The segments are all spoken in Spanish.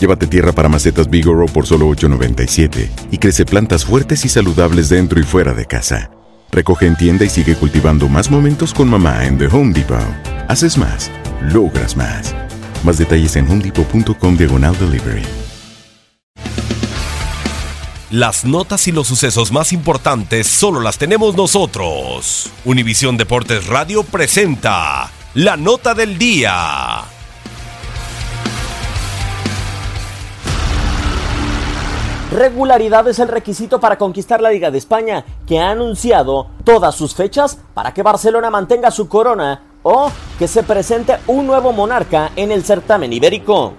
Llévate tierra para macetas Bigoro por solo $8.97 y crece plantas fuertes y saludables dentro y fuera de casa. Recoge en tienda y sigue cultivando más momentos con mamá en The Home Depot. Haces más, logras más. Más detalles en homedepot.com diagonal delivery. Las notas y los sucesos más importantes solo las tenemos nosotros. Univisión Deportes Radio presenta la nota del día. Regularidad es el requisito para conquistar la Liga de España, que ha anunciado todas sus fechas para que Barcelona mantenga su corona o que se presente un nuevo monarca en el certamen ibérico.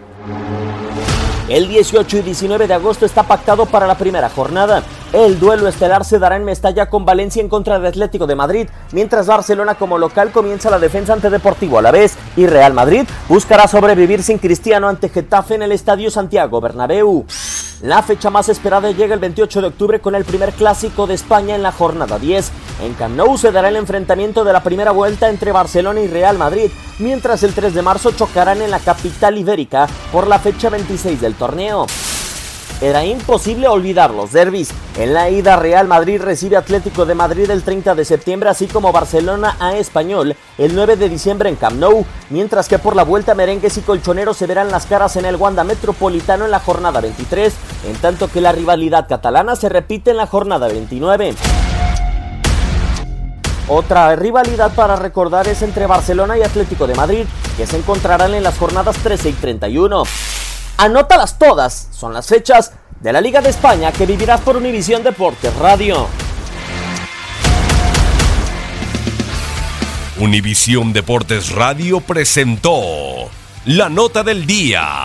El 18 y 19 de agosto está pactado para la primera jornada. El duelo estelar se dará en Mestalla con Valencia en contra de Atlético de Madrid, mientras Barcelona como local comienza la defensa ante Deportivo a la vez y Real Madrid buscará sobrevivir sin Cristiano ante Getafe en el Estadio Santiago Bernabéu. La fecha más esperada llega el 28 de octubre con el primer clásico de España en la jornada 10. En Camp se dará el enfrentamiento de la primera vuelta entre Barcelona y Real Madrid, mientras el 3 de marzo chocarán en la capital ibérica por la fecha 26 del torneo. Era imposible olvidar los derbis. En la ida Real Madrid recibe Atlético de Madrid el 30 de septiembre, así como Barcelona a Español el 9 de diciembre en Camp Nou, mientras que por la vuelta merengues y colchoneros se verán las caras en el Wanda Metropolitano en la jornada 23, en tanto que la rivalidad catalana se repite en la jornada 29. Otra rivalidad para recordar es entre Barcelona y Atlético de Madrid, que se encontrarán en las jornadas 13 y 31. Anótalas todas, son las fechas de la Liga de España que vivirás por Univisión Deportes Radio. Univisión Deportes Radio presentó la nota del día.